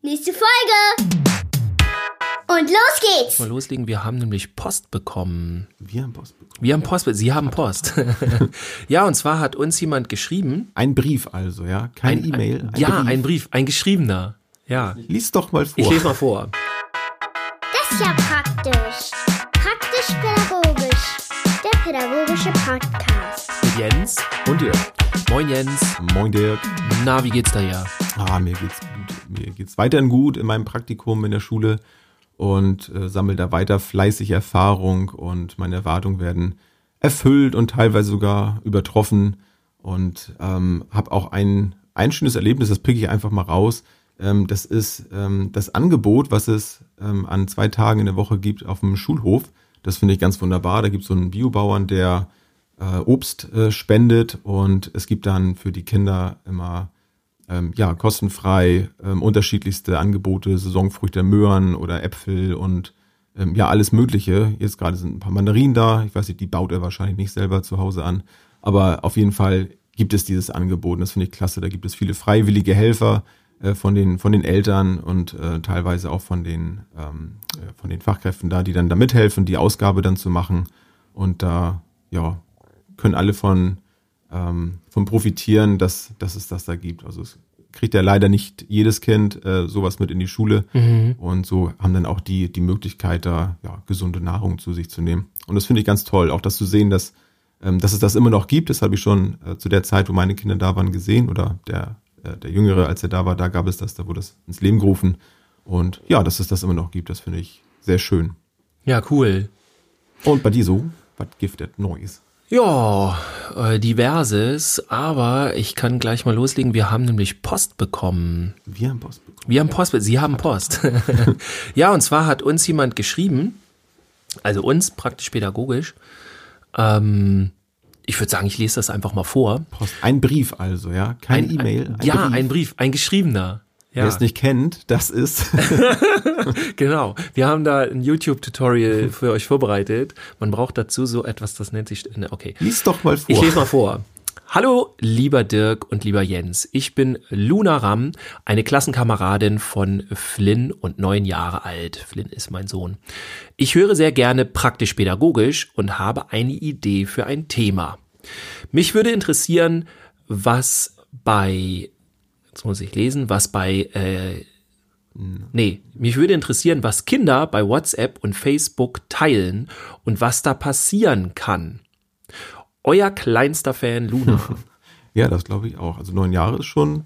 Nächste Folge! Und los geht's! Mal loslegen, wir haben nämlich Post bekommen. Wir haben Post bekommen. Wir haben Post, Sie haben Post. ja, und zwar hat uns jemand geschrieben. Ein Brief also, ja? Kein E-Mail. Ein, ja, Brief. ein Brief, ein geschriebener. Ja. Lies doch mal vor. Ich lese mal vor. Das ist ja praktisch. Praktisch-pädagogisch. Der pädagogische Podcast. Mit Jens und Dirk. Moin Jens. Moin Dirk. Na, wie geht's da ja? Ah, mir geht's gut. Mir geht's weiterhin gut in meinem Praktikum in der Schule und äh, sammle da weiter fleißig Erfahrung und meine Erwartungen werden erfüllt und teilweise sogar übertroffen und ähm, habe auch ein, ein schönes Erlebnis, das picke ich einfach mal raus. Ähm, das ist ähm, das Angebot, was es ähm, an zwei Tagen in der Woche gibt auf dem Schulhof. Das finde ich ganz wunderbar. Da gibt es so einen Biobauern, der äh, Obst äh, spendet und es gibt dann für die Kinder immer ähm, ja kostenfrei ähm, unterschiedlichste Angebote, Saisonfrüchte, Möhren oder Äpfel und ähm, ja alles Mögliche. Jetzt gerade sind ein paar Mandarinen da. Ich weiß nicht, die baut er wahrscheinlich nicht selber zu Hause an, aber auf jeden Fall gibt es dieses Angebot und das finde ich klasse. Da gibt es viele freiwillige Helfer äh, von den von den Eltern und äh, teilweise auch von den ähm, äh, von den Fachkräften da, die dann da mithelfen, die Ausgabe dann zu machen und da ja können alle von, ähm, von profitieren, dass, dass es das da gibt. Also es kriegt ja leider nicht jedes Kind äh, sowas mit in die Schule. Mhm. Und so haben dann auch die, die Möglichkeit, da ja, gesunde Nahrung zu sich zu nehmen. Und das finde ich ganz toll, auch das zu sehen, dass, ähm, dass es das immer noch gibt. Das habe ich schon äh, zu der Zeit, wo meine Kinder da waren, gesehen. Oder der, äh, der Jüngere, als er da war, da gab es das, da wurde das ins Leben gerufen. Und ja, dass es das immer noch gibt, das finde ich sehr schön. Ja, cool. Und bei dir so? Was giftet Neues? Ja, äh, diverses, aber ich kann gleich mal loslegen. Wir haben nämlich Post bekommen. Wir haben Post bekommen. Wir haben Post, Sie haben Post. ja, und zwar hat uns jemand geschrieben, also uns praktisch pädagogisch. Ähm, ich würde sagen, ich lese das einfach mal vor. Post, ein Brief also, ja? Kein E-Mail. ja, Brief. ein Brief, ein geschriebener. Ja. Wer es nicht kennt, das ist. genau. Wir haben da ein YouTube-Tutorial für euch vorbereitet. Man braucht dazu so etwas, das nennt sich. Ne, okay. Lies doch mal vor. Ich lese mal vor. Hallo, lieber Dirk und lieber Jens. Ich bin Luna Ram, eine Klassenkameradin von Flynn und neun Jahre alt. Flynn ist mein Sohn. Ich höre sehr gerne praktisch-pädagogisch und habe eine Idee für ein Thema. Mich würde interessieren, was bei jetzt muss ich lesen, was bei, äh, nee, mich würde interessieren, was Kinder bei WhatsApp und Facebook teilen und was da passieren kann. Euer kleinster Fan Luna. ja, das glaube ich auch. Also neun Jahre ist schon,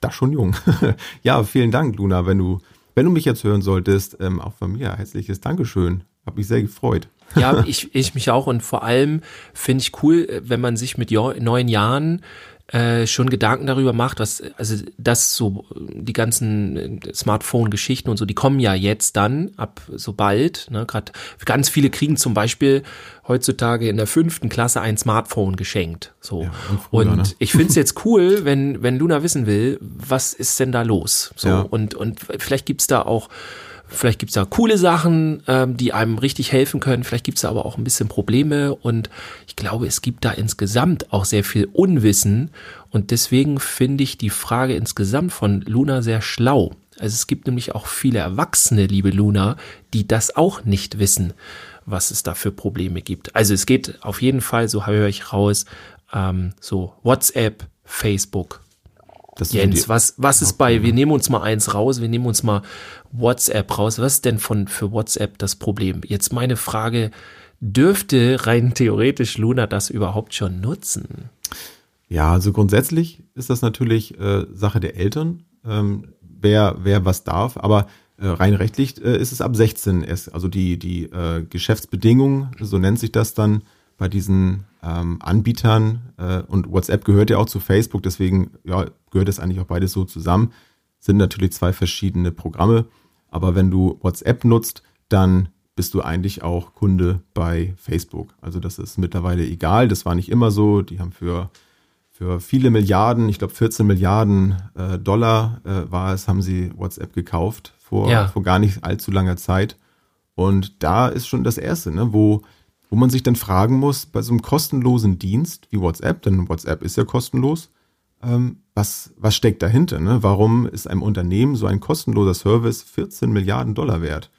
das schon jung. ja, vielen Dank, Luna, wenn du, wenn du mich jetzt hören solltest, ähm, auch von mir herzliches Dankeschön. Hab mich sehr gefreut. ja, ich, ich mich auch und vor allem finde ich cool, wenn man sich mit neun Jahren äh, schon Gedanken darüber macht, was, also das so, die ganzen äh, Smartphone-Geschichten und so, die kommen ja jetzt dann ab so bald, ne, gerade ganz viele kriegen zum Beispiel heutzutage in der fünften Klasse ein Smartphone geschenkt, so. Ja, und, früher, und ne? ich finde es jetzt cool, wenn, wenn Luna wissen will, was ist denn da los, so, ja. und, und vielleicht gibt's da auch Vielleicht gibt's da coole Sachen, ähm, die einem richtig helfen können. Vielleicht gibt's da aber auch ein bisschen Probleme. Und ich glaube, es gibt da insgesamt auch sehr viel Unwissen. Und deswegen finde ich die Frage insgesamt von Luna sehr schlau. Also es gibt nämlich auch viele Erwachsene, liebe Luna, die das auch nicht wissen, was es da für Probleme gibt. Also es geht auf jeden Fall, so höre ich raus, ähm, so WhatsApp, Facebook, Jens, was, was ist bei, wir nehmen uns mal eins raus, wir nehmen uns mal WhatsApp raus. Was ist denn von, für WhatsApp das Problem? Jetzt meine Frage, dürfte rein theoretisch Luna das überhaupt schon nutzen? Ja, also grundsätzlich ist das natürlich äh, Sache der Eltern, ähm, wer, wer was darf, aber äh, rein rechtlich äh, ist es ab 16 erst, also die, die äh, Geschäftsbedingungen, so nennt sich das dann, bei diesen ähm, Anbietern äh, und WhatsApp gehört ja auch zu Facebook, deswegen ja, gehört es eigentlich auch beides so zusammen. Sind natürlich zwei verschiedene Programme, aber wenn du WhatsApp nutzt, dann bist du eigentlich auch Kunde bei Facebook. Also das ist mittlerweile egal, das war nicht immer so. Die haben für, für viele Milliarden, ich glaube 14 Milliarden äh, Dollar äh, war es, haben sie WhatsApp gekauft vor, ja. vor gar nicht allzu langer Zeit. Und da ist schon das Erste, ne, wo wo man sich dann fragen muss, bei so einem kostenlosen Dienst wie WhatsApp, denn WhatsApp ist ja kostenlos, ähm, was, was steckt dahinter? Ne? Warum ist einem Unternehmen so ein kostenloser Service 14 Milliarden Dollar wert?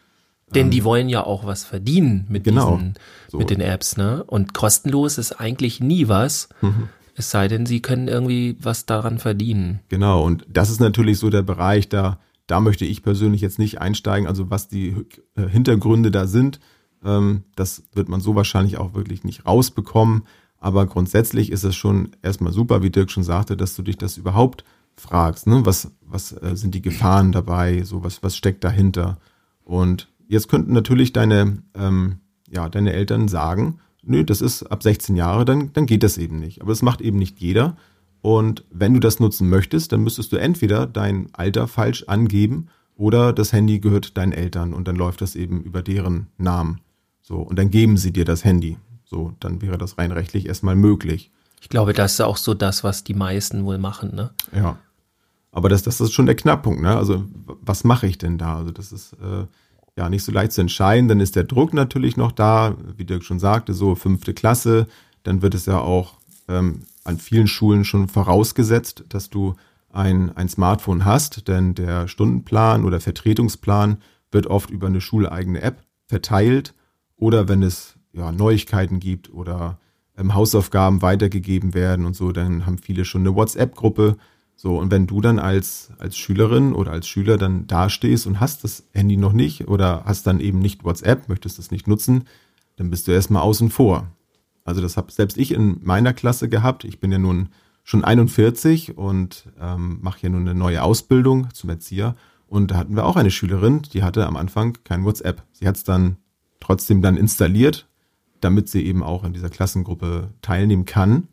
Denn die wollen ja auch was verdienen mit Genau. diesen, So. mit den Apps, ne? Und kostenlos ist eigentlich nie was. Mhm. Es sei denn, sie können irgendwie was daran verdienen. Genau, und das ist natürlich so der Bereich, da, da möchte ich persönlich jetzt nicht einsteigen. Also was die äh, Hintergründe da sind, ähm, das wird man so wahrscheinlich auch wirklich nicht rausbekommen. Aber grundsätzlich ist es schon erstmal super, wie Dirk schon sagte, dass du dich das überhaupt fragst. Ne? Was, was äh, sind die Gefahren dabei? So, was, was steckt dahinter? Und jetzt könnten natürlich deine, ähm, ja, deine Eltern sagen, nö, das ist ab 16 Jahre, dann, dann geht das eben nicht. Aber das macht eben nicht jeder. Und wenn du das nutzen möchtest, dann müsstest du entweder dein Alter falsch angeben oder das Handy gehört deinen Eltern und dann läuft das eben über deren Namen. So, und dann geben sie dir das Handy. So, dann wäre das rein rechtlich erstmal möglich. Ich glaube, das ist auch so das, was die meisten wohl machen, ne? Ja. Aber das, das ist schon der Knackpunkt, ne? Also, was mache ich denn da? Also, das ist äh, ja nicht so leicht zu entscheiden. Dann ist der Druck natürlich noch da, wie Dirk schon sagte, so fünfte Klasse. Dann wird es ja auch ähm, an vielen Schulen schon vorausgesetzt, dass du ein, ein Smartphone hast, denn der Stundenplan oder Vertretungsplan wird oft über eine schuleigene App verteilt oder wenn es ja, Neuigkeiten gibt oder ähm, Hausaufgaben weitergegeben werden und so, dann haben viele schon eine WhatsApp-Gruppe. So, und wenn du dann als, als Schülerin oder als Schüler dann dastehst und hast das Handy noch nicht oder hast dann eben nicht WhatsApp, möchtest das nicht nutzen, dann bist du erstmal außen vor. Also das habe selbst ich in meiner Klasse gehabt. Ich bin ja nun schon 41 und ähm, mache ja nun eine neue Ausbildung zum Erzieher. Und da hatten wir auch eine Schülerin, die hatte am Anfang kein WhatsApp. Sie hat es dann trotzdem dann installiert, damit sie eben auch in dieser Klassengruppe teilnehmen kann.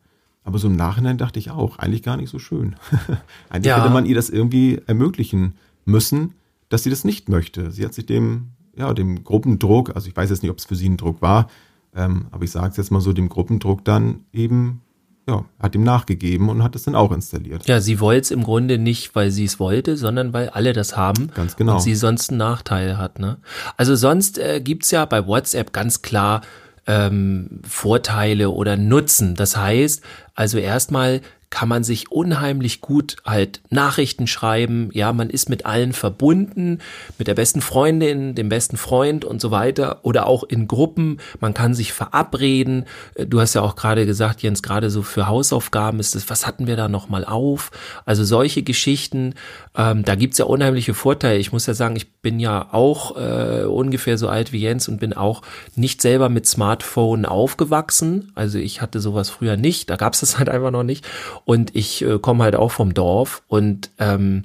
Aber so im Nachhinein dachte ich auch, eigentlich gar nicht so schön. eigentlich Ja. hätte man ihr das irgendwie ermöglichen müssen, dass sie das nicht möchte. Sie hat sich dem, ja, dem Gruppendruck, also ich weiß jetzt nicht, ob es für sie ein Druck war, ähm, aber ich sage es jetzt mal so, dem Gruppendruck dann eben, ja, hat ihm nachgegeben und hat es dann auch installiert. Ja, sie wollte es im Grunde nicht, weil sie es wollte, sondern weil alle das haben. Ganz genau. Und sie sonst einen Nachteil hat. Ne? Also sonst äh, gibt's ja bei WhatsApp ganz klar ähm, Vorteile oder Nutzen. Das heißt, also erstmal kann man sich unheimlich gut halt Nachrichten schreiben. Ja, man ist mit allen verbunden, mit der besten Freundin, dem besten Freund und so weiter oder auch in Gruppen. Man kann sich verabreden. Äh, Du hast ja auch gerade gesagt, Jens, gerade so für Hausaufgaben ist es, was hatten wir da nochmal auf? Also solche Geschichten, ähm, da gibt's ja unheimliche Vorteile. Ich muss ja sagen, ich bin ja auch äh, ungefähr so alt wie Jens und bin auch nicht selber mit Smartphone aufgewachsen. Also ich hatte sowas früher nicht, da gab's das halt einfach noch nicht. Und ich äh, komme halt auch vom Dorf und ähm,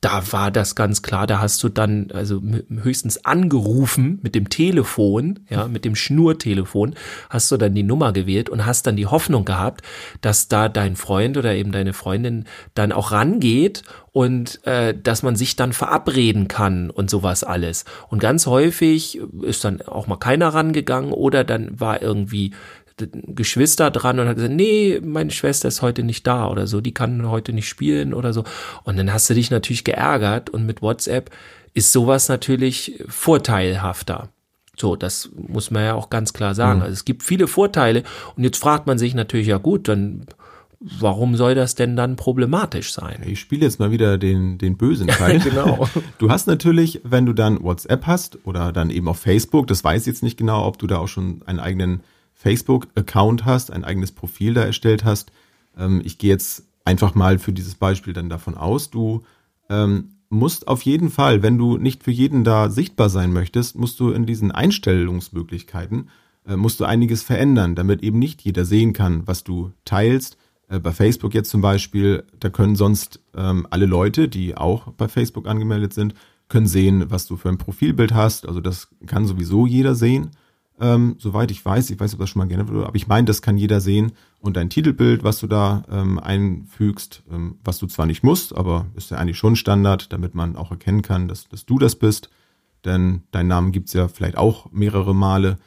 da war das ganz klar, da hast du dann also höchstens angerufen mit dem Telefon, ja, mit dem Schnurtelefon, hast du dann die Nummer gewählt und hast dann die Hoffnung gehabt, dass da dein Freund oder eben deine Freundin dann auch rangeht und äh, dass man sich dann verabreden kann und sowas alles. Und ganz häufig ist dann auch mal keiner rangegangen oder dann war irgendwie Geschwister dran und hat gesagt, nee, meine Schwester ist heute nicht da oder so, die kann heute nicht spielen oder so. Und dann hast du dich natürlich geärgert und mit WhatsApp ist sowas natürlich vorteilhafter. So, das muss man ja auch ganz klar sagen. Also es gibt viele Vorteile und jetzt fragt man sich natürlich, ja gut, dann warum soll das denn dann problematisch sein? Ich spiele jetzt mal wieder den, den bösen Teil. Genau. Du hast natürlich, wenn du dann WhatsApp hast oder dann eben auf Facebook, das weiß ich jetzt nicht genau, ob du da auch schon einen eigenen Facebook-Account hast, ein eigenes Profil da erstellt hast. Ähm, ich gehe jetzt einfach mal für dieses Beispiel dann davon aus, du ähm, musst auf jeden Fall, wenn du nicht für jeden da sichtbar sein möchtest, musst du in diesen Einstellungsmöglichkeiten, äh, musst du einiges verändern, damit eben nicht jeder sehen kann, was du teilst. Äh, bei Facebook jetzt zum Beispiel, da können sonst ähm, alle Leute, die auch bei Facebook angemeldet sind, können sehen, was du für ein Profilbild hast. Also das kann sowieso jeder sehen. Ähm, soweit ich weiß, ich weiß, ob das schon mal geändert wurde, aber ich meine, das kann jeder sehen. Und dein Titelbild, was du da ähm, einfügst, ähm, was du zwar nicht musst, aber ist ja eigentlich schon Standard, damit man auch erkennen kann, dass, dass du das bist. Denn deinen Namen gibt's ja vielleicht auch mehrere Male.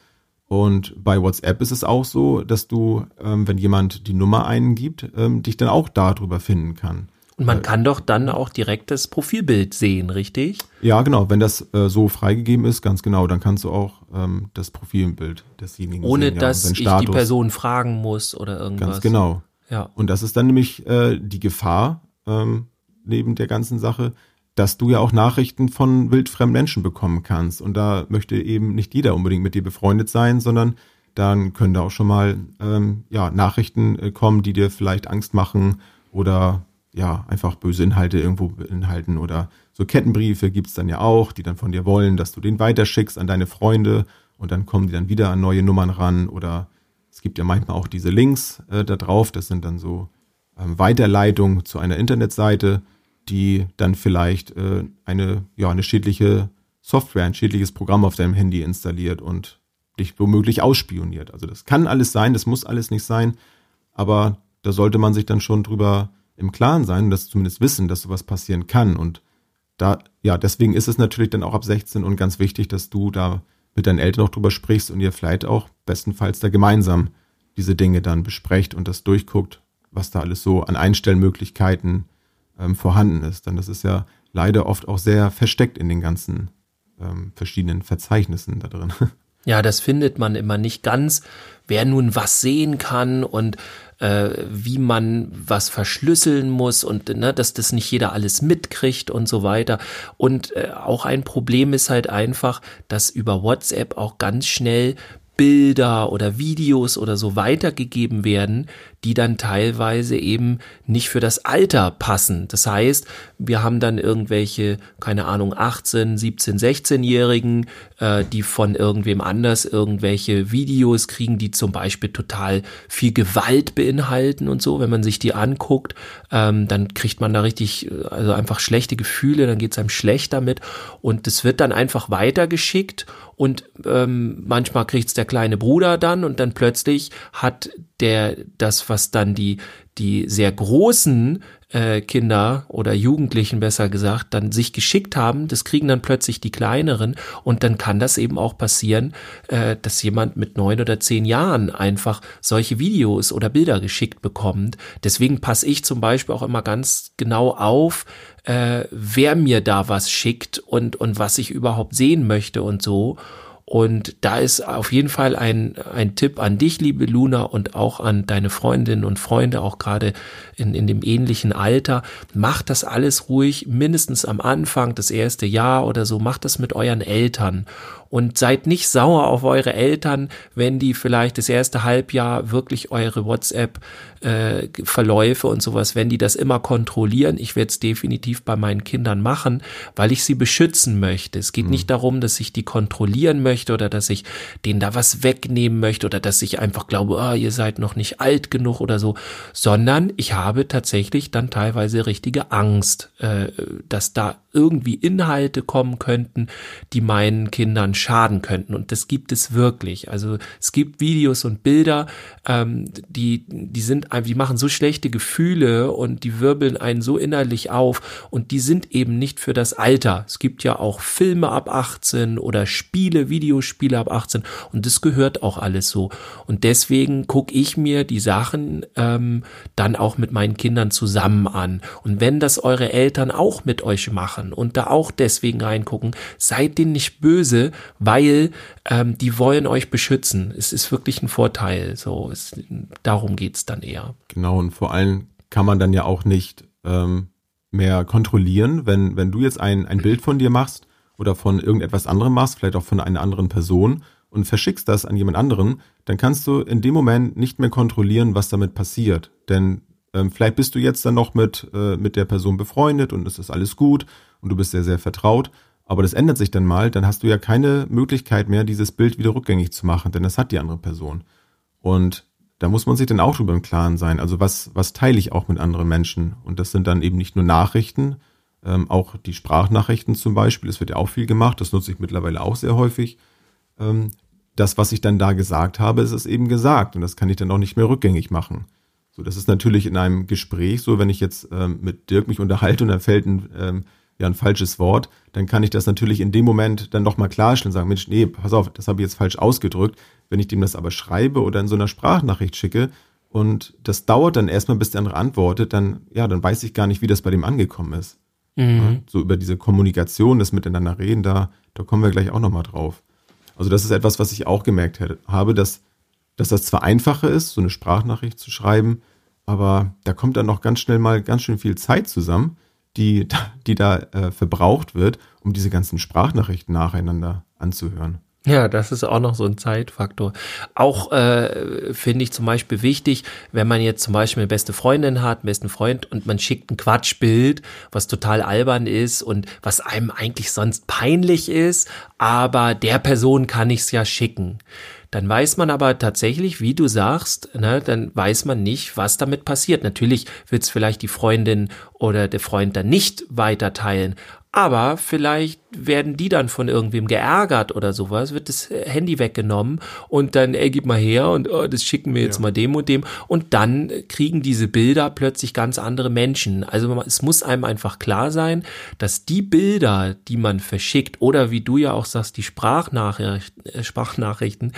Und bei WhatsApp ist es auch so, dass du, ähm, wenn jemand die Nummer eingibt, ähm, dich dann auch darüber finden kann. Man kann doch dann auch direkt das Profilbild sehen, richtig? Ja, genau. Wenn das äh, so freigegeben ist, ganz genau, dann kannst du auch ähm, das Profilbild desjenigen Ohne sehen. ja, dass ich die Person fragen muss oder irgendwas. Ganz genau. Ja. Und das ist dann nämlich äh, die Gefahr ähm, neben der ganzen Sache, dass du ja auch Nachrichten von wildfremden Menschen bekommen kannst. Und da möchte eben nicht jeder unbedingt mit dir befreundet sein, sondern dann können da auch schon mal ähm, ja, Nachrichten äh, kommen, die dir vielleicht Angst machen oder ja, einfach böse Inhalte irgendwo beinhalten. Oder so Kettenbriefe gibt's dann ja auch, die dann von dir wollen, dass du den weiterschickst an deine Freunde und dann kommen die dann wieder an neue Nummern ran. Oder es gibt ja manchmal auch diese Links äh, da drauf, das sind dann so ähm, Weiterleitungen zu einer Internetseite die dann vielleicht äh, eine, ja, eine schädliche Software, ein schädliches Programm auf deinem Handy installiert und dich womöglich ausspioniert. Also das kann alles sein, das muss alles nicht sein, aber da sollte man sich dann schon drüber im Klaren sein, dass zumindest wissen, dass sowas passieren kann. Und da, ja, deswegen ist es natürlich dann auch ab 16 und ganz wichtig, dass du da mit deinen Eltern auch drüber sprichst und ihr vielleicht auch bestenfalls da gemeinsam diese Dinge dann besprecht und das durchguckt, was da alles so an Einstellmöglichkeiten ähm, vorhanden ist. Denn das ist ja leider oft auch sehr versteckt in den ganzen ähm, verschiedenen Verzeichnissen da drin. Ja, das findet man immer nicht ganz, wer nun was sehen kann und äh, wie man was verschlüsseln muss und ne, dass das nicht jeder alles mitkriegt und so weiter. Und äh, auch ein Problem ist halt einfach, dass über WhatsApp auch ganz schnell Bilder oder Videos oder so weitergegeben werden, die dann teilweise eben nicht für das Alter passen. Das heißt, wir haben dann irgendwelche, keine Ahnung, 18, 17, 16-Jährigen, äh, die von irgendwem anders irgendwelche Videos kriegen, die zum Beispiel total viel Gewalt beinhalten und so. Wenn man sich die anguckt, ähm, dann kriegt man da richtig, äh, also einfach schlechte Gefühle, dann geht es einem schlecht damit und es wird dann einfach weitergeschickt und ähm, manchmal kriegt's der kleine Bruder dann und dann plötzlich hat der das, was dann die die sehr großen äh, Kinder oder Jugendlichen besser gesagt dann sich geschickt haben, das kriegen dann plötzlich die kleineren und dann kann das eben auch passieren, äh, dass jemand mit neun oder zehn Jahren einfach solche Videos oder Bilder geschickt bekommt. Deswegen passe ich zum Beispiel auch immer ganz genau auf, äh, wer mir da was schickt und und was ich überhaupt sehen möchte und so. Und da ist auf jeden Fall ein, ein Tipp an dich, liebe Luna, und auch an deine Freundinnen und Freunde, auch gerade in, in dem ähnlichen Alter. Macht das alles ruhig, mindestens am Anfang, das erste Jahr oder so, macht das mit euren Eltern und seid nicht sauer auf eure Eltern, wenn die vielleicht das erste Halbjahr wirklich eure WhatsApp-Verläufe äh, und sowas, wenn die das immer kontrollieren. Ich werde es definitiv bei meinen Kindern machen, weil ich sie beschützen möchte. Es geht mhm. nicht darum, dass ich die kontrollieren möchte oder dass ich denen da was wegnehmen möchte oder dass ich einfach glaube, oh, ihr seid noch nicht alt genug oder so, sondern ich habe tatsächlich dann teilweise richtige Angst, äh, dass da irgendwie Inhalte kommen könnten, die meinen Kindern schaden könnten. Und das gibt es wirklich. Also es gibt Videos und Bilder, ähm, die, die sind, die machen so schlechte Gefühle und die wirbeln einen so innerlich auf und die sind eben nicht für das Alter. Es gibt ja auch Filme ab 18 oder Spiele, Videospiele ab 18 und das gehört auch alles so. Und deswegen gucke ich mir die Sachen ähm, dann auch mit meinen Kindern zusammen an. Und wenn das eure Eltern auch mit euch machen und da auch deswegen reingucken, seid denen nicht böse, weil ähm, die wollen euch beschützen. Es ist wirklich ein Vorteil. So, es, darum geht's dann eher. Genau, und vor allem kann man dann ja auch nicht ähm, mehr kontrollieren, wenn, wenn du jetzt ein, ein Bild von dir machst oder von irgendetwas anderem machst, vielleicht auch von einer anderen Person und verschickst das an jemand anderen, dann kannst du in dem Moment nicht mehr kontrollieren, was damit passiert. Denn ähm, vielleicht bist du jetzt dann noch mit, äh, mit der Person befreundet und es ist alles gut und du bist sehr, sehr vertraut. Aber das ändert sich dann mal, dann hast du ja keine Möglichkeit mehr, dieses Bild wieder rückgängig zu machen, denn das hat die andere Person. Und da muss man sich dann auch drüber im Klaren sein. Also was, was teile ich auch mit anderen Menschen? Und das sind dann eben nicht nur Nachrichten, ähm, auch die Sprachnachrichten zum Beispiel, das wird ja auch viel gemacht, das nutze ich mittlerweile auch sehr häufig. Ähm, das, was ich dann da gesagt habe, ist es eben gesagt und das kann ich dann auch nicht mehr rückgängig machen. So, das ist natürlich in einem Gespräch so, wenn ich jetzt ähm, mit Dirk mich unterhalte und da fällt ein ähm, ja ein falsches Wort, dann kann ich das natürlich in dem Moment dann nochmal klarstellen und sagen, Mensch, nee, pass auf, das habe ich jetzt falsch ausgedrückt. Wenn ich dem das aber schreibe oder in so einer Sprachnachricht schicke und das dauert dann erstmal, bis der andere antwortet, dann, ja, dann weiß ich gar nicht, wie das bei dem angekommen ist. Mhm. Ja, so über diese Kommunikation, das Miteinander reden, da, da kommen wir gleich auch nochmal drauf. Also das ist etwas, was ich auch gemerkt habe, dass, dass das zwar einfacher ist, so eine Sprachnachricht zu schreiben, aber da kommt dann noch ganz schnell mal ganz schön viel Zeit zusammen, die, die da äh, verbraucht wird, um diese ganzen Sprachnachrichten nacheinander anzuhören. Ja, das ist auch noch so ein Zeitfaktor. Auch äh, finde ich zum Beispiel wichtig, wenn man jetzt zum Beispiel eine beste Freundin hat, einen besten Freund und man schickt ein Quatschbild, was total albern ist und was einem eigentlich sonst peinlich ist, aber der Person kann ich es ja schicken. Dann weiß man aber tatsächlich, wie du sagst, ne, dann weiß man nicht, was damit passiert. Natürlich wird es vielleicht die Freundin oder der Freund dann nicht weiter teilen, aber vielleicht werden die dann von irgendwem geärgert oder sowas, wird das Handy weggenommen und dann, ey, gib mal her und oh, das schicken wir jetzt ja. mal dem und dem und dann kriegen diese Bilder plötzlich ganz andere Menschen. Also es muss einem einfach klar sein, dass die Bilder, die man verschickt oder wie du ja auch sagst, die Sprachnachrichten, äh, Sprachnachrichten,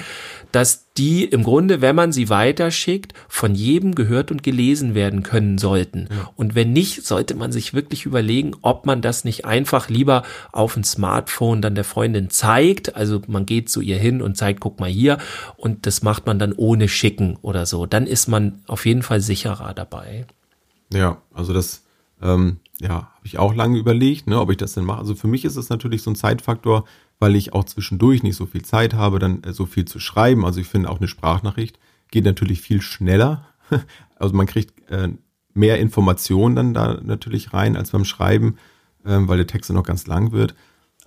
dass die im Grunde, wenn man sie weiterschickt, von jedem gehört und gelesen werden können sollten. Ja. Und wenn nicht, sollte man sich wirklich überlegen, ob man das nicht einfach lieber auf ein Smartphone dann der Freundin zeigt. Also man geht zu ihr hin und zeigt, guck mal hier. Und das macht man dann ohne Schicken oder so. Dann ist man auf jeden Fall sicherer dabei. Ja, also das, ähm, ja, habe ich auch lange überlegt, ne, ob ich das denn mache. Also für mich ist es natürlich so ein Zeitfaktor, weil ich auch zwischendurch nicht so viel Zeit habe, dann äh, so viel zu schreiben. Also ich finde auch eine Sprachnachricht geht natürlich viel schneller. Also man kriegt äh, mehr Informationen dann da natürlich rein als beim Schreiben, ähm, weil der Text dann noch ganz lang wird.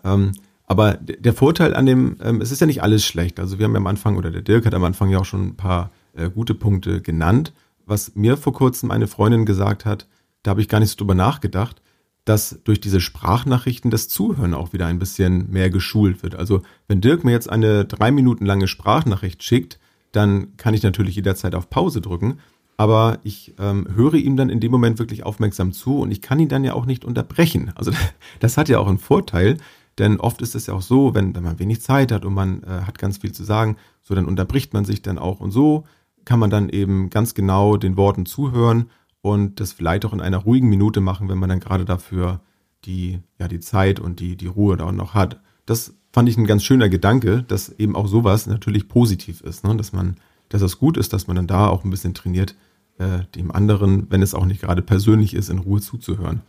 Ähm, aber der Vorteil an dem, ähm, es ist ja nicht alles schlecht. Also wir haben ja am Anfang, oder der Dirk hat am Anfang ja auch schon ein paar äh, gute Punkte genannt. Was mir vor kurzem eine Freundin gesagt hat, da habe ich gar nicht so drüber nachgedacht dass durch diese Sprachnachrichten das Zuhören auch wieder ein bisschen mehr geschult wird. Also wenn Dirk mir jetzt eine drei Minuten lange Sprachnachricht schickt, dann kann ich natürlich jederzeit auf Pause drücken. Aber ich ähm, höre ihm dann in dem Moment wirklich aufmerksam zu und ich kann ihn dann ja auch nicht unterbrechen. Also das hat ja auch einen Vorteil, denn oft ist es ja auch so, wenn, wenn man wenig Zeit hat und man äh, hat ganz viel zu sagen, so dann unterbricht man sich dann auch und so kann man dann eben ganz genau den Worten zuhören und das vielleicht auch in einer ruhigen Minute machen, wenn man dann gerade dafür die, ja, die Zeit und die, die Ruhe da auch noch hat. Das fand ich ein ganz schöner Gedanke, dass eben auch sowas natürlich positiv ist, ne? dass man, dass es gut ist, dass man dann da auch ein bisschen trainiert, äh, dem anderen, wenn es auch nicht gerade persönlich ist, in Ruhe zuzuhören.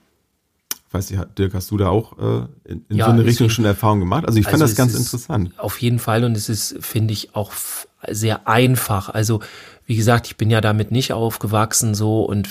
Weiß ich, Dirk, hast du da auch äh, in, in ja, so eine Richtung schon Erfahrung gemacht? Also ich also fand das ganz interessant. Auf jeden Fall und es ist, finde ich, auch sehr einfach. Also wie gesagt, ich bin ja damit nicht aufgewachsen so und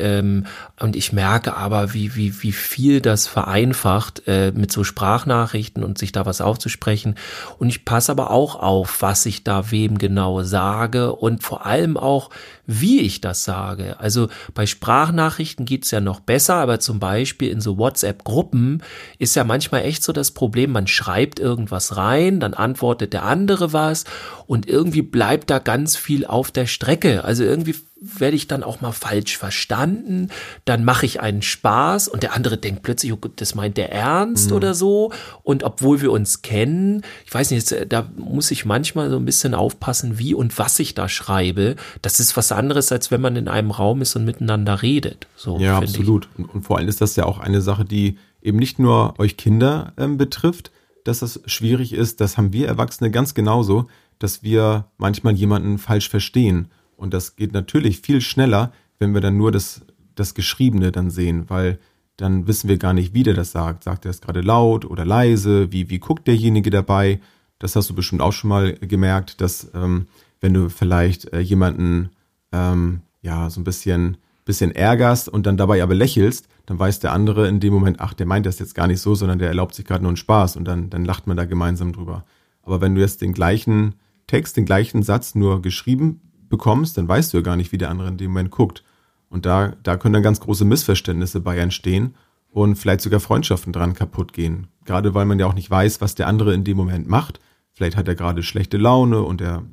ähm, und ich merke aber, wie wie wie viel das vereinfacht äh, mit so Sprachnachrichten und sich da was aufzusprechen. Und ich passe aber auch auf, was ich da wem genau sage und vor allem auch, wie ich das sage. Also bei Sprachnachrichten geht's ja noch besser, aber zum Beispiel in so WhatsApp-Gruppen ist ja manchmal echt so das Problem, man schreibt irgendwas rein, dann antwortet der andere was und irgendwie bleibt da ganz viel auf der Strecke. Also irgendwie werde ich dann auch mal falsch verstanden, dann mache ich einen Spaß und der andere denkt plötzlich, oh Gott, das meint der ernst mhm. oder so. Und obwohl wir uns kennen, ich weiß nicht, da muss ich manchmal so ein bisschen aufpassen, wie und was ich da schreibe. Das ist was anderes, als wenn man in einem Raum ist und miteinander redet. So, ja, absolut. Und, und, vor allem ist das ja auch eine Sache, die eben nicht nur euch Kinder ähm, betrifft, dass das schwierig ist, das haben wir Erwachsene ganz genauso dass wir manchmal jemanden falsch verstehen. Und das geht natürlich viel schneller, wenn wir dann nur das, das Geschriebene dann sehen, weil dann wissen wir gar nicht, wie der das sagt. Sagt er es gerade laut oder leise? Wie, wie guckt derjenige dabei? Das hast du bestimmt auch schon mal gemerkt, dass ähm, wenn du vielleicht äh, jemanden ähm, ja so ein bisschen, bisschen ärgerst und dann dabei aber lächelst, dann weiß der andere in dem Moment, ach, der meint das jetzt gar nicht so, sondern der erlaubt sich gerade nur einen Spaß und dann, dann lacht man da gemeinsam drüber. Aber wenn du jetzt den gleichen Text, den gleichen Satz nur geschrieben bekommst, dann weißt du ja gar nicht, wie der andere in dem Moment guckt. Und da, da können dann ganz große Missverständnisse bei entstehen und vielleicht sogar Freundschaften dran kaputt gehen. Gerade weil man ja auch nicht weiß, was der andere in dem Moment macht. Vielleicht hat er gerade schlechte Laune und er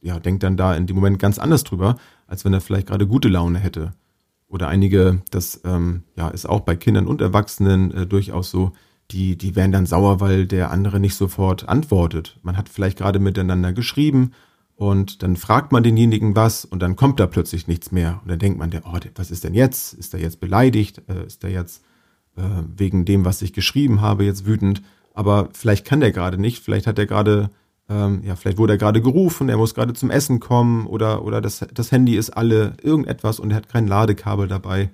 ja, denkt dann da in dem Moment ganz anders drüber, als wenn er vielleicht gerade gute Laune hätte. Oder einige, das ähm, ja, ist auch bei Kindern und Erwachsenen äh, durchaus so, die, die werden dann sauer, weil der andere nicht sofort antwortet. Man hat vielleicht gerade miteinander geschrieben und dann fragt man denjenigen was und dann kommt da plötzlich nichts mehr. Und dann denkt man, oh, was ist denn jetzt? Ist er jetzt beleidigt? Äh, ist er jetzt äh, wegen dem, was ich geschrieben habe, jetzt wütend? Aber vielleicht kann der gerade nicht, vielleicht hat er gerade ähm, ja, vielleicht wurde er gerade gerufen, er muss gerade zum Essen kommen oder, oder das, das Handy ist alle, irgendetwas und er hat kein Ladekabel dabei.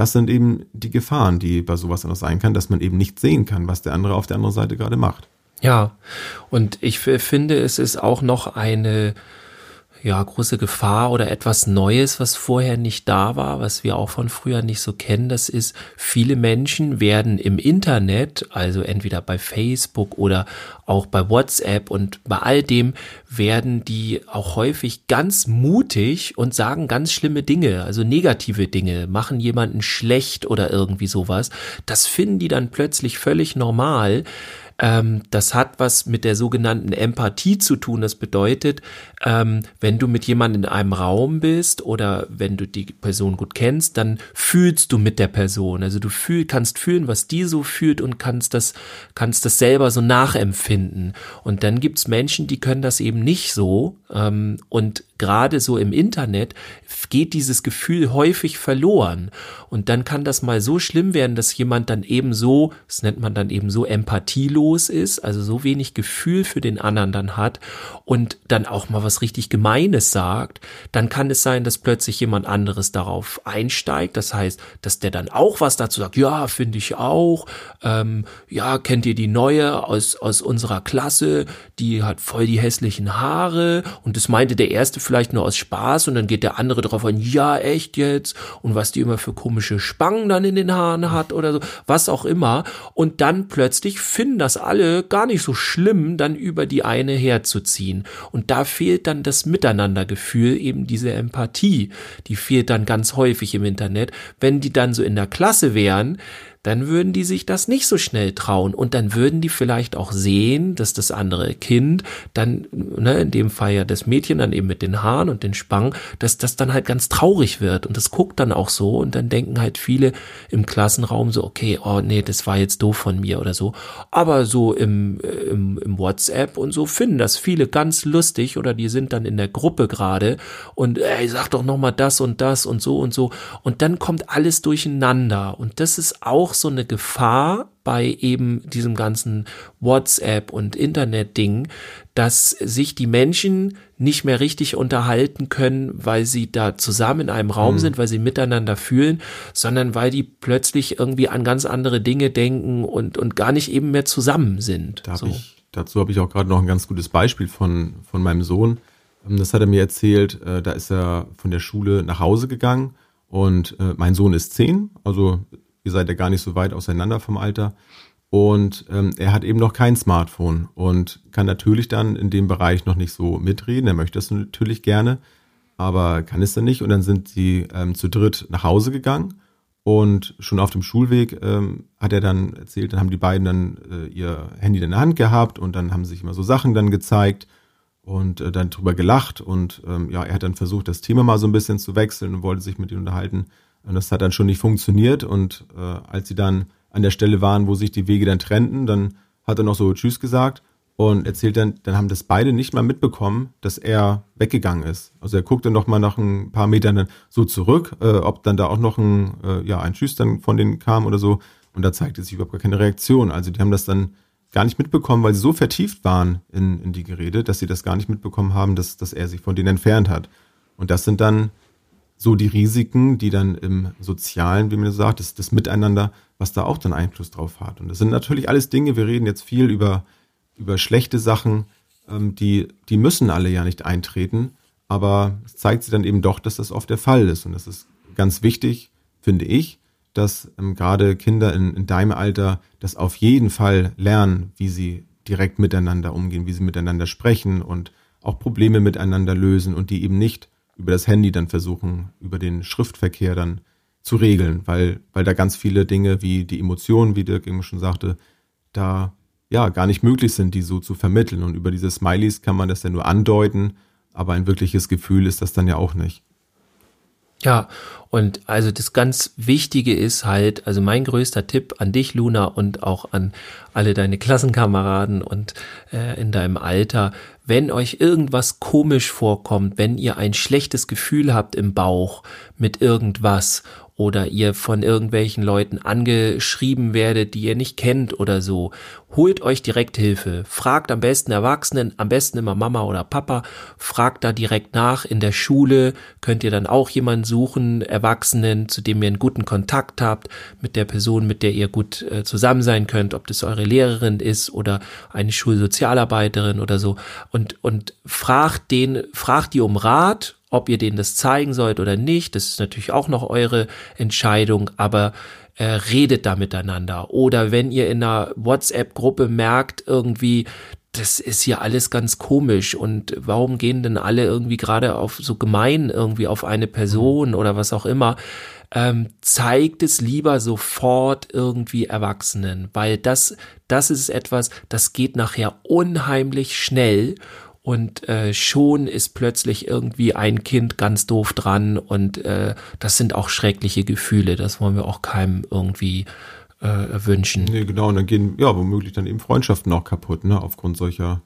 Das sind eben die Gefahren, die bei sowas noch sein kann, dass man eben nicht sehen kann, was der andere auf der anderen Seite gerade macht. Ja, und ich finde, es ist auch noch eine ja, große Gefahr oder etwas Neues, was vorher nicht da war, was wir auch von früher nicht so kennen. Das ist, viele Menschen werden im Internet, also entweder bei Facebook oder auch bei WhatsApp und bei all dem werden die auch häufig ganz mutig und sagen ganz schlimme Dinge, also negative Dinge, machen jemanden schlecht oder irgendwie sowas. Das finden die dann plötzlich völlig normal ähm, das hat was mit der sogenannten Empathie zu tun. Das bedeutet, ähm, wenn du mit jemandem in einem Raum bist oder wenn du die Person gut kennst, dann fühlst du mit der Person. Also du fühl, kannst fühlen, was die so fühlt und kannst das, kannst das selber so nachempfinden. Und dann gibt's Menschen, die können das eben nicht so. Ähm, und gerade so im Internet geht dieses Gefühl häufig verloren. Und dann kann das mal so schlimm werden, dass jemand dann eben so, das nennt man dann eben so empathielos ist, also so wenig Gefühl für den anderen dann hat und dann auch mal was richtig Gemeines sagt, dann kann es sein, dass plötzlich jemand anderes darauf einsteigt. Das heißt, dass der dann auch was dazu sagt, ja, finde ich auch, ähm, ja, kennt ihr die neue aus, aus unserer Klasse, die hat voll die hässlichen Haare und das meinte der erste vielleicht nur aus Spaß und dann geht der andere drauf ein, ja, echt jetzt? Und was die immer für komische Spangen dann in den Haaren hat oder so, was auch immer. Und dann plötzlich finden das alle gar nicht so schlimm, dann über die eine herzuziehen. Und da fehlt dann das Miteinandergefühl, eben diese Empathie, die fehlt dann ganz häufig im Internet, wenn die dann so in der Klasse wären, dann würden die sich das nicht so schnell trauen. Und dann würden die vielleicht auch sehen, dass das andere Kind dann, ne, in dem Fall ja das Mädchen dann eben mit den Haaren und den Spangen, dass das dann halt ganz traurig wird. Und das guckt dann auch so. Und dann denken halt viele im Klassenraum so, okay, oh nee, das war jetzt doof von mir oder so, aber so im, im, im WhatsApp und so finden das viele ganz lustig oder die sind dann in der Gruppe gerade und ey, sag doch nochmal das und das und so und so. Und dann kommt alles durcheinander. Und das ist auch auch so eine Gefahr bei eben diesem ganzen WhatsApp und Internet-Ding, dass sich die Menschen nicht mehr richtig unterhalten können, weil sie da zusammen in einem Raum mhm. sind, weil sie miteinander fühlen, sondern weil die plötzlich irgendwie an ganz andere Dinge denken und, und gar nicht eben mehr zusammen sind. Da so. hab ich, dazu habe ich auch gerade noch ein ganz gutes Beispiel von, von meinem Sohn. Ähm, das hat er mir erzählt, äh, da ist er von der Schule nach Hause gegangen und äh, mein Sohn ist zehn, also Ihr seid ja gar nicht so weit auseinander vom Alter. Und ähm, er hat eben noch kein Smartphone und kann natürlich dann in dem Bereich noch nicht so mitreden. Er möchte das natürlich gerne, aber kann es dann nicht. Und dann sind sie ähm, zu dritt nach Hause gegangen und schon auf dem Schulweg ähm, hat er dann erzählt, dann haben die beiden dann äh, ihr Handy in der Hand gehabt und dann haben sich immer so Sachen dann gezeigt und äh, dann drüber gelacht und ähm, ja, er hat dann versucht, das Thema mal so ein bisschen zu wechseln und wollte sich mit ihnen unterhalten. Und das hat dann schon nicht funktioniert. Und äh, als sie dann an der Stelle waren, wo sich die Wege dann trennten, dann hat er noch so Tschüss gesagt und erzählt dann, dann haben das beide nicht mal mitbekommen, dass er weggegangen ist. Also er guckte noch mal nach ein paar Metern dann so zurück, äh, ob dann da auch noch ein, äh, ja, ein Tschüss dann von denen kam oder so. Und da zeigte sich überhaupt gar keine Reaktion. Also die haben das dann gar nicht mitbekommen, weil sie so vertieft waren in, in die Gerede, dass sie das gar nicht mitbekommen haben, dass, dass er sich von denen entfernt hat. Und das sind dann so die Risiken, die dann im Sozialen, wie man sagt, das, das Miteinander, was da auch dann Einfluss drauf hat. Und das sind natürlich alles Dinge, wir reden jetzt viel über, über schlechte Sachen, ähm, die, die müssen alle ja nicht eintreten, aber es zeigt sich dann eben doch, dass das oft der Fall ist. Und das ist ganz wichtig, finde ich, dass ähm, gerade Kinder in, in deinem Alter das auf jeden Fall lernen, wie sie direkt miteinander umgehen, wie sie miteinander sprechen und auch Probleme miteinander lösen und die eben nicht über das Handy dann versuchen, über den Schriftverkehr dann zu regeln, weil, weil da ganz viele Dinge wie die Emotionen, wie Dirk eben schon sagte, da ja gar nicht möglich sind, die so zu vermitteln. Und über diese Smileys kann man das ja nur andeuten, aber ein wirkliches Gefühl ist das dann ja auch nicht. Ja, Und also das ganz Wichtige ist halt, also mein größter Tipp an dich, Luna, und auch an alle deine Klassenkameraden und äh, in deinem Alter, wenn euch irgendwas komisch vorkommt, wenn ihr ein schlechtes Gefühl habt im Bauch mit irgendwas oder ihr von irgendwelchen Leuten angeschrieben werdet, die ihr nicht kennt oder so, holt euch direkt Hilfe. Fragt am besten Erwachsenen, am besten immer Mama oder Papa, fragt da direkt nach. In der Schule könnt ihr dann auch jemanden suchen, Erwachsenen, zu dem ihr einen guten Kontakt habt, mit der Person, mit der ihr gut äh, zusammen sein könnt, ob das eure Lehrerin ist oder eine Schulsozialarbeiterin oder so. Und, und fragt den, fragt die um Rat ob ihr denen das zeigen sollt oder nicht, das ist natürlich auch noch eure Entscheidung, aber äh, redet da miteinander. Oder wenn ihr in einer WhatsApp-Gruppe merkt, irgendwie, das ist hier alles ganz komisch. Und warum gehen denn alle irgendwie gerade auf so gemein irgendwie auf eine Person oder was auch immer, ähm, zeigt es lieber sofort irgendwie Erwachsenen, weil das, das ist etwas, das geht nachher unheimlich schnell. Und äh, schon ist plötzlich irgendwie ein Kind ganz doof dran. Und äh, das sind auch schreckliche Gefühle. Das wollen wir auch keinem irgendwie äh, wünschen. Nee, genau, und dann gehen ja womöglich dann eben Freundschaften auch kaputt, ne, aufgrund solcher,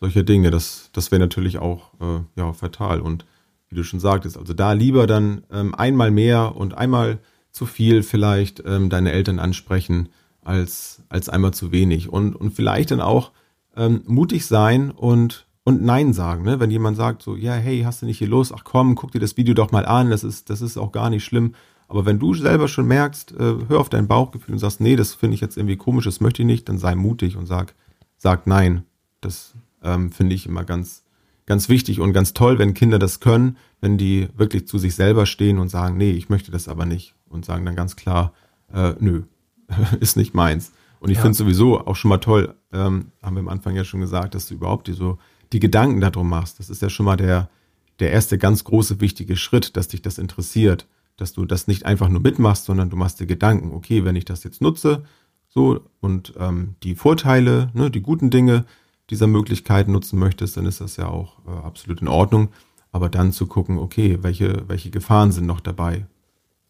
solcher Dinge. Das, das wäre natürlich auch äh, ja, fatal. Und wie du schon sagtest, also da lieber dann ähm, einmal mehr und einmal zu viel vielleicht ähm, deine Eltern ansprechen, als, als einmal zu wenig. Und, und vielleicht dann auch ähm, mutig sein und und Nein sagen. Ne? Wenn jemand sagt so, ja, hey, hast du nicht hier Lust? Ach komm, guck dir das Video doch mal an, das ist, das ist auch gar nicht schlimm. Aber wenn du selber schon merkst, äh, hör auf dein Bauchgefühl und sagst, nee, das finde ich jetzt irgendwie komisch, das möchte ich nicht, dann sei mutig und sag, sag Nein. Das ähm, finde ich immer ganz, ganz wichtig und ganz toll, wenn Kinder das können, wenn die wirklich zu sich selber stehen und sagen, nee, ich möchte das aber nicht. Und sagen dann ganz klar, äh, nö, ist nicht meins. Und ich ja. finde sowieso auch schon mal toll, ähm, haben wir am Anfang ja schon gesagt, dass du überhaupt die so die Gedanken darum machst. Das ist ja schon mal der, der erste ganz große wichtige Schritt, dass dich das interessiert, dass du das nicht einfach nur mitmachst, sondern du machst dir Gedanken, okay, wenn ich das jetzt nutze, so und ähm, die Vorteile, ne, die guten Dinge dieser Möglichkeit nutzen möchtest, dann ist das ja auch äh, absolut in Ordnung. Aber dann zu gucken, okay, welche, welche Gefahren sind noch dabei?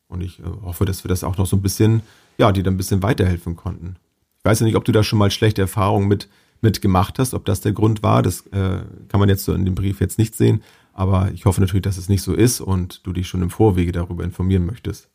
Und ich äh, hoffe, dass wir das auch noch so ein bisschen, ja, die dann ein bisschen weiterhelfen konnten. Ich weiß ja nicht, ob du da schon mal schlechte Erfahrungen mit mitgemacht hast. Ob das der Grund war, das äh, kann man jetzt so in dem Brief jetzt nicht sehen. Aber ich hoffe natürlich, dass es nicht so ist und du dich schon im Vorwege darüber informieren möchtest.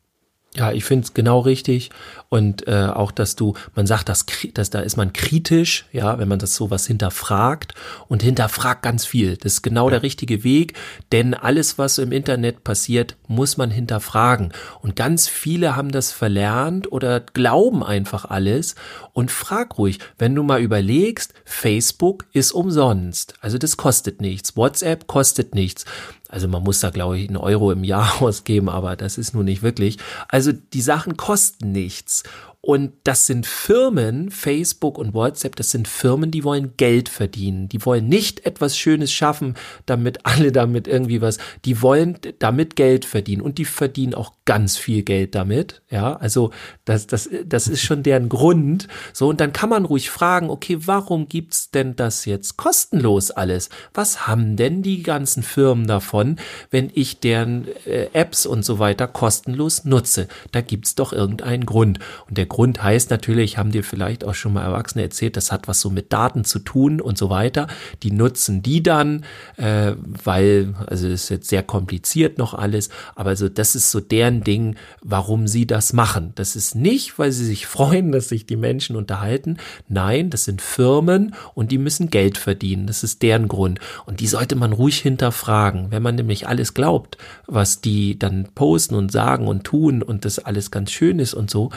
Ja, ich finde es genau richtig und äh, auch, dass du, man sagt, dass, dass da ist man kritisch, ja, wenn man das sowas hinterfragt und hinterfragt ganz viel. Das ist genau ja. der richtige Weg, denn alles, was im Internet passiert, muss man hinterfragen. Und ganz viele haben das verlernt oder glauben einfach alles und frag ruhig, wenn du mal überlegst, Facebook ist umsonst, also das kostet nichts, WhatsApp kostet nichts. Also man muss da, glaube ich, einen Euro im Jahr ausgeben, aber das ist nun nicht wirklich. Also die Sachen kosten nichts. Und das sind Firmen, Facebook und WhatsApp, das sind Firmen, die wollen Geld verdienen. Die wollen nicht etwas Schönes schaffen, damit alle damit irgendwie was, die wollen damit Geld verdienen. Und die verdienen auch ganz viel Geld damit. Ja, also das, das, das ist schon deren Grund. So, und dann kann man ruhig fragen, okay, warum gibt's denn das jetzt kostenlos alles? Was haben denn die ganzen Firmen davon, wenn ich deren äh, Apps und so weiter kostenlos nutze? Da gibt's doch irgendeinen Grund. Und der Grund heißt natürlich, haben dir vielleicht auch schon mal Erwachsene erzählt, das hat was so mit Daten zu tun und so weiter. Die nutzen die dann, äh, weil, also das ist jetzt sehr kompliziert noch alles, aber also das ist so deren Ding, warum sie das machen. Das ist nicht, weil sie sich freuen, dass sich die Menschen unterhalten. Nein, das sind Firmen und die müssen Geld verdienen. Das ist deren Grund. Und die sollte man ruhig hinterfragen. Wenn man nämlich alles glaubt, was die dann posten und sagen und tun und das alles ganz schön ist und so,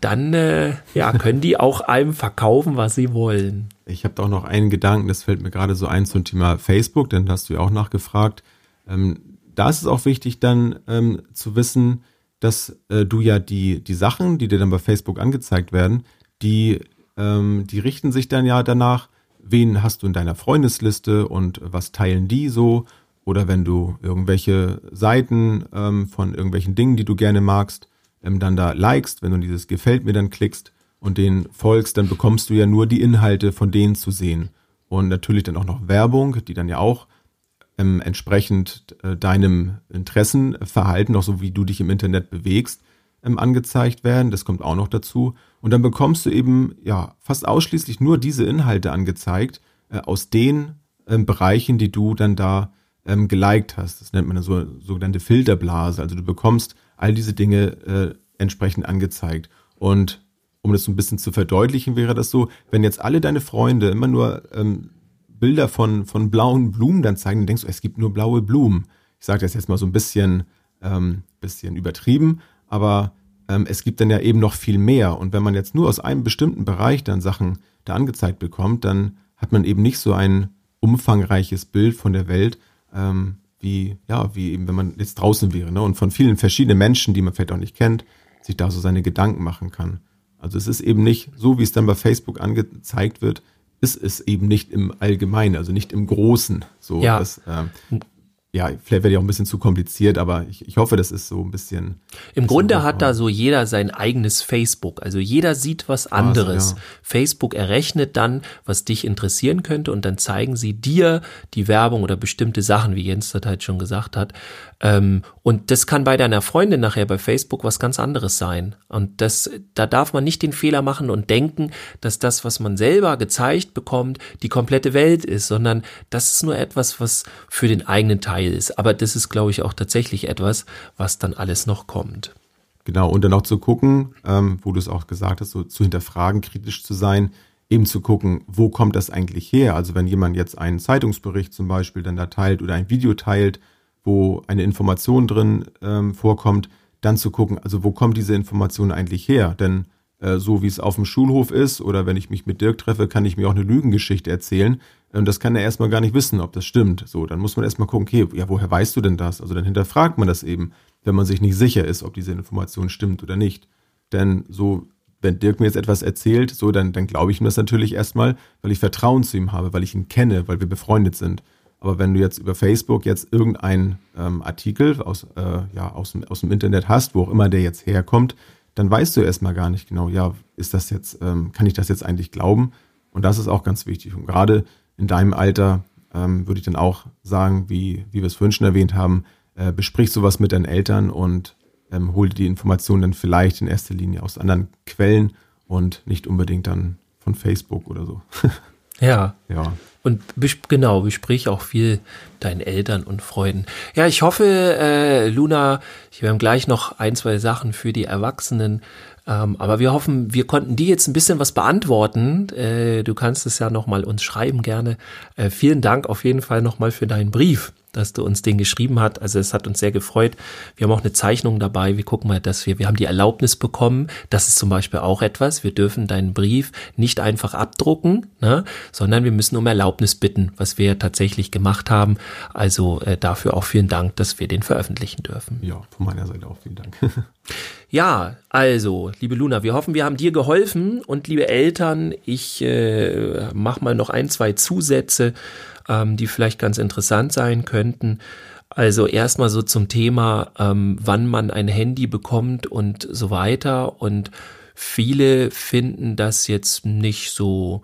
dann äh, ja, können die auch einem verkaufen, was sie wollen. Ich habe da auch noch einen Gedanken, das fällt mir gerade so ein zum Thema Facebook, denn da hast du ja auch nachgefragt. Ähm, da ist es auch wichtig, dann ähm, zu wissen, dass äh, du ja die, die Sachen, die dir dann bei Facebook angezeigt werden, die, ähm, die richten sich dann ja danach, wen hast du in deiner Freundesliste und was teilen die so. Oder wenn du irgendwelche Seiten ähm, von irgendwelchen Dingen, die du gerne magst, ähm, dann da likest, wenn du dieses Gefällt mir dann klickst und den folgst, dann bekommst du ja nur die Inhalte von denen zu sehen. Und natürlich dann auch noch Werbung, die dann ja auch ähm, entsprechend äh, deinem Interessenverhalten, auch so wie du dich im Internet bewegst, ähm, angezeigt werden. Das kommt auch noch dazu. Und dann bekommst du eben ja fast ausschließlich nur diese Inhalte angezeigt äh, aus den ähm, Bereichen, die du dann da ähm, geliked hast. Das nennt man eine so, sogenannte Filterblase. Also du bekommst all diese Dinge äh, entsprechend angezeigt. Und um das so ein bisschen zu verdeutlichen, wäre das so, wenn jetzt alle deine Freunde immer nur ähm, Bilder von, von blauen Blumen dann zeigen, dann denkst du, es gibt nur blaue Blumen. Ich sage das jetzt mal so ein bisschen, ähm, bisschen übertrieben, aber ähm, es gibt dann ja eben noch viel mehr. Und wenn man jetzt nur aus einem bestimmten Bereich dann Sachen da angezeigt bekommt, dann hat man eben nicht so ein umfangreiches Bild von der Welt, ähm, wie, ja, wie eben, wenn man jetzt draußen wäre, ne? Und von vielen verschiedenen Menschen, die man vielleicht auch nicht kennt, sich da so seine Gedanken machen kann. Also es ist eben nicht so, wie es dann bei Facebook angezeigt wird, ist es eben nicht im Allgemeinen, also nicht im Großen. So, Ja. Das, ähm, ja, vielleicht werde ich auch ein bisschen zu kompliziert, aber ich, ich hoffe, das ist so ein bisschen. Im bisschen Grunde hat da so jeder sein eigenes Facebook. Also jeder sieht was anderes. ja. Facebook errechnet dann, was dich interessieren könnte und dann zeigen sie dir die Werbung oder bestimmte Sachen, wie Jens das halt schon gesagt hat. Ähm, und das kann bei deiner Freundin nachher bei Facebook was ganz anderes sein. Und das, da darf man nicht den Fehler machen und denken, dass das, was man selber gezeigt bekommt, die komplette Welt ist, sondern das ist nur etwas, was für den eigenen Teil ist. Aber das ist, glaube ich, auch tatsächlich etwas, was dann alles noch kommt. Genau, und dann auch zu gucken, ähm, wo du es auch gesagt hast, so zu hinterfragen, kritisch zu sein, eben zu gucken, wo kommt das eigentlich her? Also wenn jemand jetzt einen Zeitungsbericht zum Beispiel dann da teilt oder ein Video teilt, wo eine Information drin ähm, vorkommt, dann zu gucken, also wo kommt diese Information eigentlich her? Denn so wie es auf dem Schulhof ist oder wenn ich mich mit Dirk treffe, kann ich mir auch eine Lügengeschichte erzählen. Und das kann er erstmal gar nicht wissen, ob das stimmt. So, dann muss man erstmal gucken, okay, ja, woher weißt du denn das? Also dann hinterfragt man das eben, wenn man sich nicht sicher ist, ob diese Information stimmt oder nicht. Denn so, wenn Dirk mir jetzt etwas erzählt, so, dann, dann glaube ich ihm das natürlich erstmal, weil ich Vertrauen zu ihm habe, weil ich ihn kenne, weil wir befreundet sind. Aber wenn du jetzt über Facebook jetzt irgendeinen ähm, Artikel aus, äh, ja, aus, aus dem Internet hast, wo auch immer der jetzt herkommt, dann weißt du erstmal gar nicht genau, ja, ist das jetzt, ähm, kann ich das jetzt eigentlich glauben? Und das ist auch ganz wichtig. Und gerade in deinem Alter ähm, würde ich dann auch sagen, wie, wie wir es vorhin schon erwähnt haben, äh, besprich sowas mit deinen Eltern und ähm, hol dir die Informationen dann vielleicht in erster Linie aus anderen Quellen und nicht unbedingt dann von Facebook oder so. Ja. ja. Und genau, besprich auch viel deinen Eltern und Freunden. Ja, ich hoffe, äh, Luna, wir haben gleich noch ein, zwei Sachen für die Erwachsenen. Ähm, aber wir hoffen, wir konnten dir jetzt ein bisschen was beantworten. Äh, du kannst es ja nochmal uns schreiben gerne. Äh, vielen Dank auf jeden Fall nochmal für deinen Brief dass du uns den geschrieben hast. Also es hat uns sehr gefreut. Wir haben auch eine Zeichnung dabei. Wir gucken mal, dass wir, wir haben die Erlaubnis bekommen. Das ist zum Beispiel auch etwas. Wir dürfen deinen Brief nicht einfach abdrucken, ne, sondern wir müssen um Erlaubnis bitten, was wir tatsächlich gemacht haben. Also äh, dafür auch vielen Dank, dass wir den veröffentlichen dürfen. Ja, von meiner Seite auch vielen Dank. Ja, also, liebe Luna, wir hoffen, wir haben dir geholfen und liebe Eltern, ich äh, mache mal noch ein, zwei Zusätze, ähm, die vielleicht ganz interessant sein könnten. Also erstmal so zum Thema, ähm, wann man ein Handy bekommt und so weiter. Und viele finden das jetzt nicht so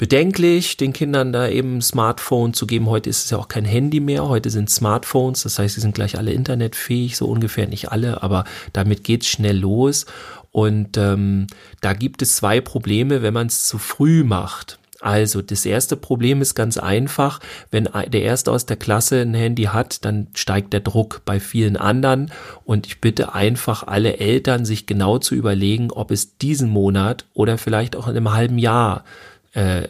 bedenklich, den Kindern da eben ein Smartphone zu geben. Heute ist es ja auch kein Handy mehr, heute sind Smartphones, das heißt, sie sind gleich alle internetfähig, so ungefähr, nicht alle, aber damit geht's schnell los. Und ähm, da gibt es zwei Probleme, wenn man es zu früh macht. Also das erste Problem ist ganz einfach, wenn der erste aus der Klasse ein Handy hat, dann steigt der Druck bei vielen anderen und ich bitte einfach alle Eltern, sich genau zu überlegen, ob es diesen Monat oder vielleicht auch in einem halben Jahr äh,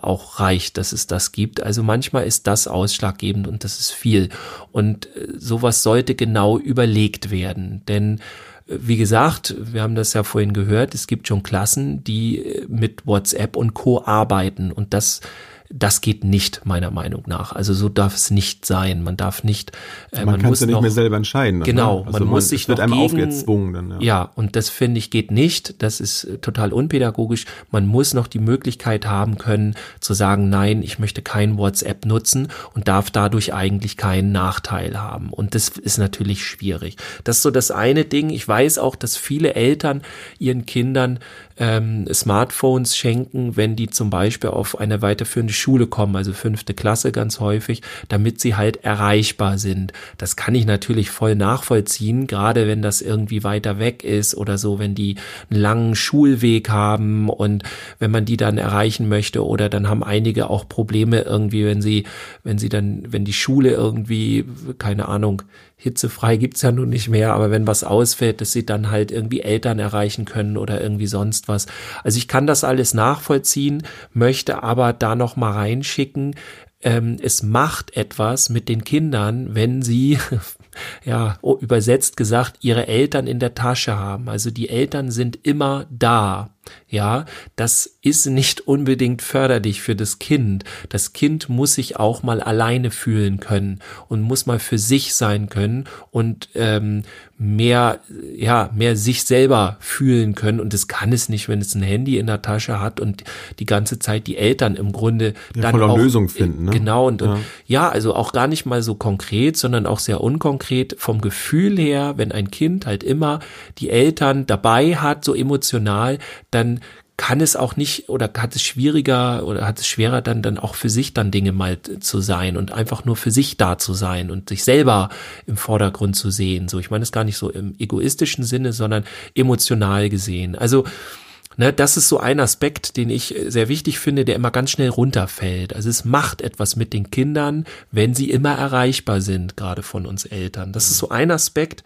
auch reicht, dass es das gibt. Also manchmal ist das ausschlaggebend und das ist viel. Und äh, sowas sollte genau überlegt werden, denn wie gesagt, wir haben das ja vorhin gehört, es gibt schon Klassen, die mit WhatsApp und Co arbeiten und das das geht nicht, meiner Meinung nach. Also so darf es nicht sein. Man darf nicht. Äh, man, man kann es ja nicht noch, mehr selber entscheiden. Dann, genau, ne? also man muss sich wird noch einem gegen, aufgezwungen. Dann, ja. ja, und das finde ich geht nicht. Das ist total unpädagogisch. Man muss noch die Möglichkeit haben können zu sagen, nein, ich möchte kein WhatsApp nutzen und darf dadurch eigentlich keinen Nachteil haben. Und das ist natürlich schwierig. Das ist so das eine Ding. Ich weiß auch, dass viele Eltern ihren Kindern ähm, Smartphones schenken, wenn die zum Beispiel auf eine weiterführende Schule kommen, also fünfte Klasse ganz häufig, damit sie halt erreichbar sind. Das kann ich natürlich voll nachvollziehen, gerade wenn das irgendwie weiter weg ist oder so, wenn die einen langen Schulweg haben und wenn man die dann erreichen möchte oder dann haben einige auch Probleme irgendwie, wenn sie, wenn sie dann, wenn die Schule irgendwie, keine Ahnung, hitzefrei gibt's ja nun nicht mehr, aber wenn was ausfällt, dass sie dann halt irgendwie Eltern erreichen können oder irgendwie sonst was. Also ich kann das alles nachvollziehen, möchte aber da noch mal reinschicken, ähm, es macht etwas mit den Kindern, wenn sie ja, übersetzt gesagt, ihre Eltern in der Tasche haben. Also die Eltern sind immer da. Ja, das ist nicht unbedingt förderlich für das Kind. Das Kind muss sich auch mal alleine fühlen können und muss mal für sich sein können und ähm, mehr, ja, mehr sich selber fühlen können. Und das kann es nicht, wenn es ein Handy in der Tasche hat und die ganze Zeit die Eltern im Grunde Ja, dann auch Lösung finden, ne? Genau und, Ja. und ja, also auch gar nicht mal so konkret, sondern auch sehr unkonkret vom Gefühl her, wenn ein Kind halt immer die Eltern dabei hat, so emotional, dann kann es auch nicht oder hat es schwieriger oder hat es schwerer dann dann auch für sich dann Dinge mal zu sein und einfach nur für sich da zu sein und sich selber im Vordergrund zu sehen. So, ich meine es gar nicht so im egoistischen Sinne, sondern emotional gesehen. Also Ne, das ist so ein Aspekt, den ich sehr wichtig finde, der immer ganz schnell runterfällt. Also es macht etwas mit den Kindern, wenn sie immer erreichbar sind, gerade von uns Eltern. Das ist so ein Aspekt.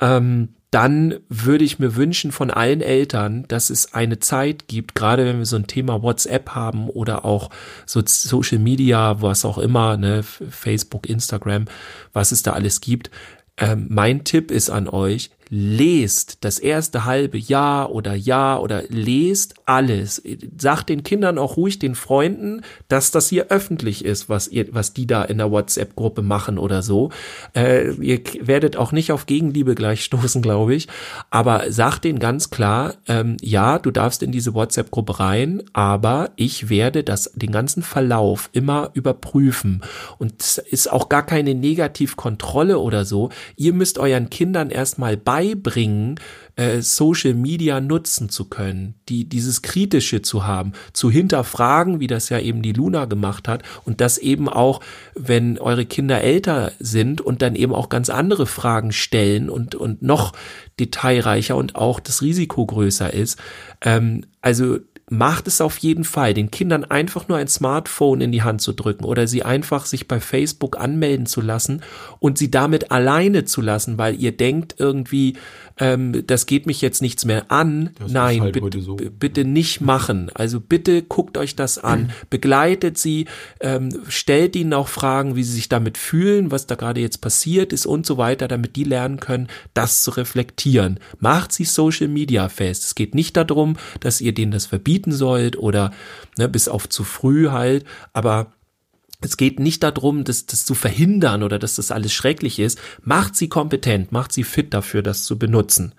Ähm, dann würde ich mir wünschen von allen Eltern, dass es eine Zeit gibt, gerade wenn wir so ein Thema WhatsApp haben oder auch so Social Media, was auch immer, ne, Facebook, Instagram, was es da alles gibt. Ähm, mein Tipp ist an euch, lest das erste halbe Jahr oder Jahr oder lest alles. Sagt den Kindern auch ruhig den Freunden, dass das hier öffentlich ist, was ihr, was die da in der WhatsApp-Gruppe machen oder so. Äh, ihr werdet auch nicht auf Gegenliebe gleich stoßen, glaube ich. Aber sagt denen ganz klar, ähm, ja, du darfst in diese WhatsApp-Gruppe rein, aber ich werde das, den ganzen Verlauf immer überprüfen. Und es ist auch gar keine Negativkontrolle oder so. Ihr müsst euren Kindern erstmal beibringen, äh, Social Media nutzen zu können, die dieses Kritische zu haben, zu hinterfragen, wie das ja eben die Luna gemacht hat und das eben auch, wenn eure Kinder älter sind und dann eben auch ganz andere Fragen stellen und und noch detailreicher und auch das Risiko größer ist. Ähm, also macht es auf jeden Fall, den Kindern einfach nur ein Smartphone in die Hand zu drücken oder sie einfach sich bei Facebook anmelden zu lassen und sie damit alleine zu lassen, weil ihr denkt irgendwie, ähm, das geht mich jetzt nichts mehr an. Das Nein, halt bitte, so. bitte nicht machen. Also bitte guckt euch das an, begleitet sie, ähm, stellt ihnen auch Fragen, wie sie sich damit fühlen, was da gerade jetzt passiert ist und so weiter, damit die lernen können, das zu reflektieren. Macht sie Social Media fest. Es geht nicht darum, dass ihr denen das verbieten sollt oder ne, bis auf zu früh halt, aber es geht nicht darum, das, das zu verhindern oder dass das alles schrecklich ist. Macht sie kompetent, macht sie fit dafür, das zu benutzen.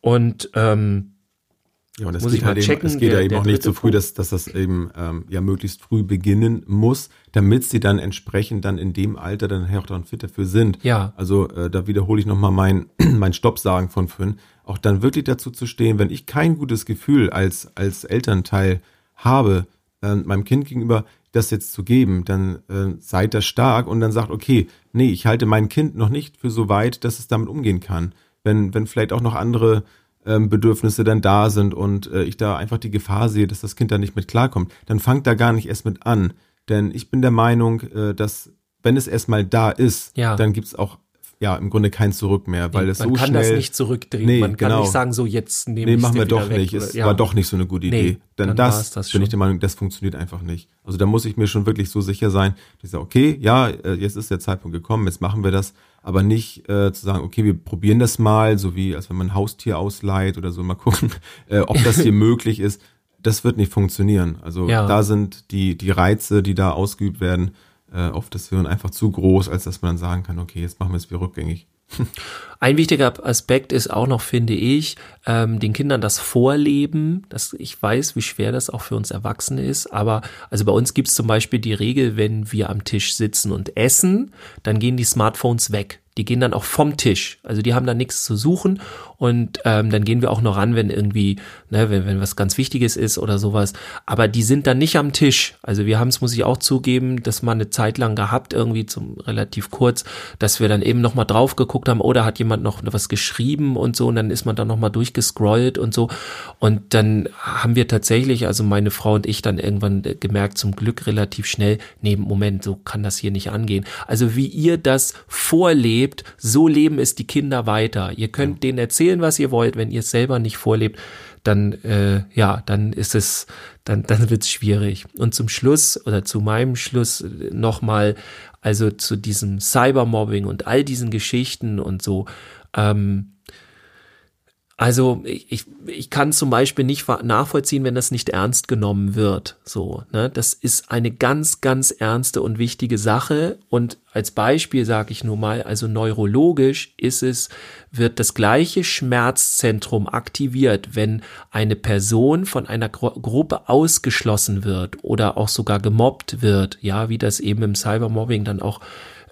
Und ähm, Ja, und es Muss geht ich mal halt eben, checken, es geht der- ja eben auch nicht so früh, dass, dass das eben ähm, ja möglichst früh beginnen muss, damit sie dann entsprechend dann in dem Alter dann auch dann fit dafür sind. Ja. Also äh, da wiederhole ich nochmal mein, mein Stoppsagen von vorhin. Auch dann wirklich dazu zu stehen, wenn ich kein gutes Gefühl als, als Elternteil habe, äh, meinem Kind gegenüber das jetzt zu geben, dann äh, seid da stark und dann sagt, okay, nee, ich halte mein Kind noch nicht für so weit, dass es damit umgehen kann. Wenn, wenn vielleicht auch noch andere ähm, Bedürfnisse dann da sind und äh, ich da einfach die Gefahr sehe, dass das Kind da nicht mit klarkommt, dann fangt da gar nicht erst mit an. Denn ich bin der Meinung, äh, dass wenn es erstmal da ist, Ja. dann gibt's auch ja im Grunde kein Zurück mehr, weil es man so kann schnell das nicht zurückdrehen. Nee, man kann genau. nicht sagen, so jetzt nehme Nee, ich machen wir doch weg, nicht. oder- Es ja. war doch nicht so eine gute Nee, Idee. Denn dann das, das bin ich der Meinung, das funktioniert einfach nicht. Also da muss ich mir schon wirklich so sicher sein, dass ich sage, okay, ja, äh, jetzt ist der Zeitpunkt gekommen, jetzt machen wir das, aber nicht äh, zu sagen, okay, wir probieren das mal, so wie als wenn man ein Haustier ausleiht oder so, mal gucken, äh, ob das hier möglich ist. Das wird nicht funktionieren. Also Ja. da sind die, die Reize, die da ausgeübt werden, äh, auf das Hirn einfach zu groß, als dass man dann sagen kann, okay, jetzt machen wir es wieder rückgängig. Ein wichtiger Aspekt ist auch noch, finde ich, ähm, den Kindern das Vorleben. Das, ich weiß, wie schwer das auch für uns Erwachsene ist, aber also bei uns gibt es zum Beispiel die Regel, wenn wir am Tisch sitzen und essen, dann gehen die Smartphones weg. Die gehen dann auch vom Tisch. Also die haben da nichts zu suchen und ähm, dann gehen wir auch noch ran, wenn irgendwie, ne, wenn, wenn was ganz Wichtiges ist oder sowas. Aber die sind dann nicht am Tisch. Also wir haben es, muss ich auch zugeben, das mal eine Zeit lang gehabt, irgendwie zum relativ kurz, dass wir dann eben nochmal drauf geguckt haben, oder hat jemand noch was geschrieben und so, und dann ist man dann nochmal durchgescrollt und so. Und dann haben wir tatsächlich, also meine Frau und ich dann irgendwann gemerkt, zum Glück relativ schnell, nee, Moment, so kann das hier nicht angehen. Also wie ihr das vorlebt, so leben es die Kinder weiter. Ihr könnt denen erzählen, was ihr wollt, wenn ihr es selber nicht vorlebt, dann äh, ja, dann ist es, dann dann wird's schwierig. Und zum Schluss oder zu meinem Schluss nochmal, also zu diesem Cybermobbing und all diesen Geschichten und so. Ähm, also ich, ich kann zum Beispiel nicht nachvollziehen, wenn das nicht ernst genommen wird. So, ne? Das ist eine ganz, ganz ernste und wichtige Sache. Und als Beispiel sage ich nur mal, also neurologisch ist es, wird das gleiche Schmerzzentrum aktiviert, wenn eine Person von einer Gru Gruppe ausgeschlossen wird oder auch sogar gemobbt wird, ja, wie das eben im Cybermobbing dann auch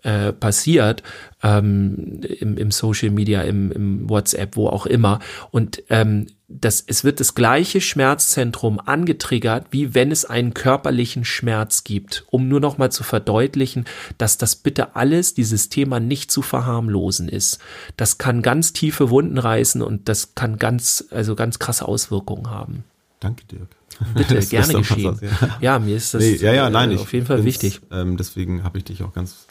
äh, passiert, ähm, im, im Social Media, im, im WhatsApp, wo auch immer. Und ähm, das, es wird das gleiche Schmerzzentrum angetriggert, wie wenn es einen körperlichen Schmerz gibt, um nur noch mal zu verdeutlichen, dass das bitte alles, dieses Thema nicht zu verharmlosen ist. Das kann ganz tiefe Wunden reißen und das kann ganz, also ganz krasse Auswirkungen haben. Danke, Dirk. Bitte, gerne geschehen. Was, ja. ja. mir ist das nee, ja, ja, nein, äh, auf jeden Fall wichtig. Ähm, deswegen habe ich dich auch ganz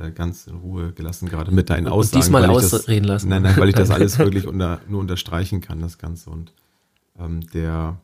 äh, ganz in Ruhe gelassen, gerade mit deinen Aussagen. Und diesmal ausreden lassen. Nein, nein, weil ich das alles wirklich unter, nur unterstreichen kann, das Ganze. Und ähm, der,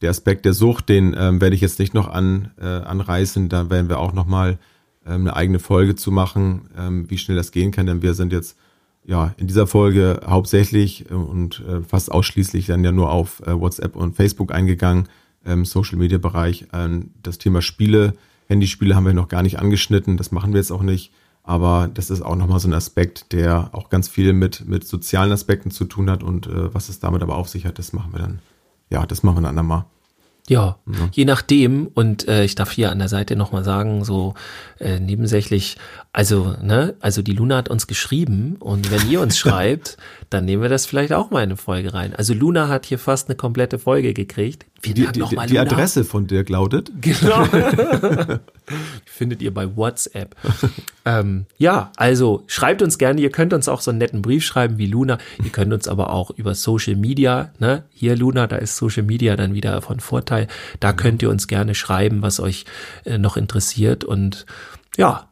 der Aspekt der Sucht, den ähm, werde ich jetzt nicht noch an, äh, anreißen. Da werden wir auch nochmal ähm, eine eigene Folge zu machen, ähm, wie schnell das gehen kann. Denn wir sind jetzt ja in dieser Folge hauptsächlich äh, und äh, fast ausschließlich dann ja nur auf äh, WhatsApp und Facebook eingegangen, ähm, Social Media Bereich. Ähm, das Thema Spiele, Handyspiele haben wir noch gar nicht angeschnitten. Das machen wir jetzt auch nicht. Aber das ist auch nochmal so ein Aspekt, der auch ganz viel mit, mit sozialen Aspekten zu tun hat und äh, was es damit aber auf sich hat, das machen wir dann, ja, das machen wir dann andermal. Ja, ja, je nachdem. Und äh, ich darf hier an der Seite nochmal sagen, so äh, nebensächlich, also, ne, also die Luna hat uns geschrieben und wenn ihr uns schreibt, dann nehmen wir das vielleicht auch mal in eine Folge rein. Also Luna hat hier fast eine komplette Folge gekriegt. Wir die, die, die, die Adresse von der lautet? Genau. Findet ihr bei WhatsApp. ähm, ja, also schreibt uns gerne. Ihr könnt uns auch so einen netten Brief schreiben wie Luna. Ihr könnt uns aber auch über Social Media, ne? Hier Luna, da ist Social Media dann wieder von Vorteil. Da könnt ihr uns gerne schreiben, was euch äh, noch interessiert. Und ja,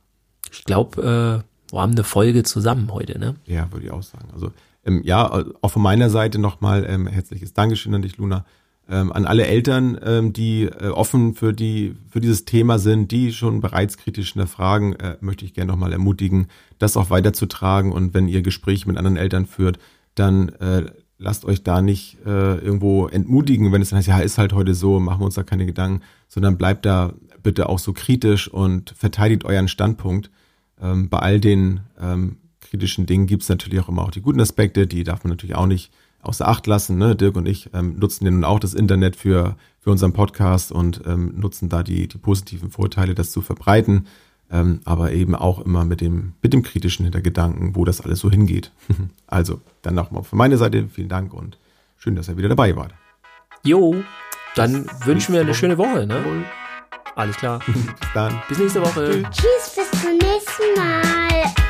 ich glaube, äh, wir haben eine Folge zusammen heute, ne? Ja, würde ich auch sagen. Also ähm, ja, auch von meiner Seite nochmal ähm, herzliches Dankeschön an dich, Luna ähm, an alle Eltern, ähm, die äh, offen für die für dieses Thema sind, die schon bereits kritisch hinterfragen, äh, möchte ich gerne nochmal ermutigen, das auch weiterzutragen. Und wenn ihr Gespräche mit anderen Eltern führt, dann äh, lasst euch da nicht äh, irgendwo entmutigen, wenn es dann heißt, ja, ist halt heute so, machen wir uns da keine Gedanken, sondern bleibt da bitte auch so kritisch und verteidigt euren Standpunkt. Ähm, bei all den ähm, kritischen Dingen gibt es natürlich auch immer auch die guten Aspekte, die darf man natürlich auch nicht außer Acht lassen. Ne? Dirk und ich ähm, nutzen ja nun auch das Internet für, für unseren Podcast und ähm, nutzen da die, die positiven Vorteile, das zu verbreiten. Ähm, aber eben auch immer mit dem, mit dem kritischen Hintergedanken, wo das alles so hingeht. also, dann nochmal von meiner Seite vielen Dank und schön, dass ihr wieder dabei wart. Jo, dann bis wünschen wir eine schöne Woche. Ne? Alles klar. bis dann. Bis nächste Woche. Tschüss, bis zum nächsten Mal.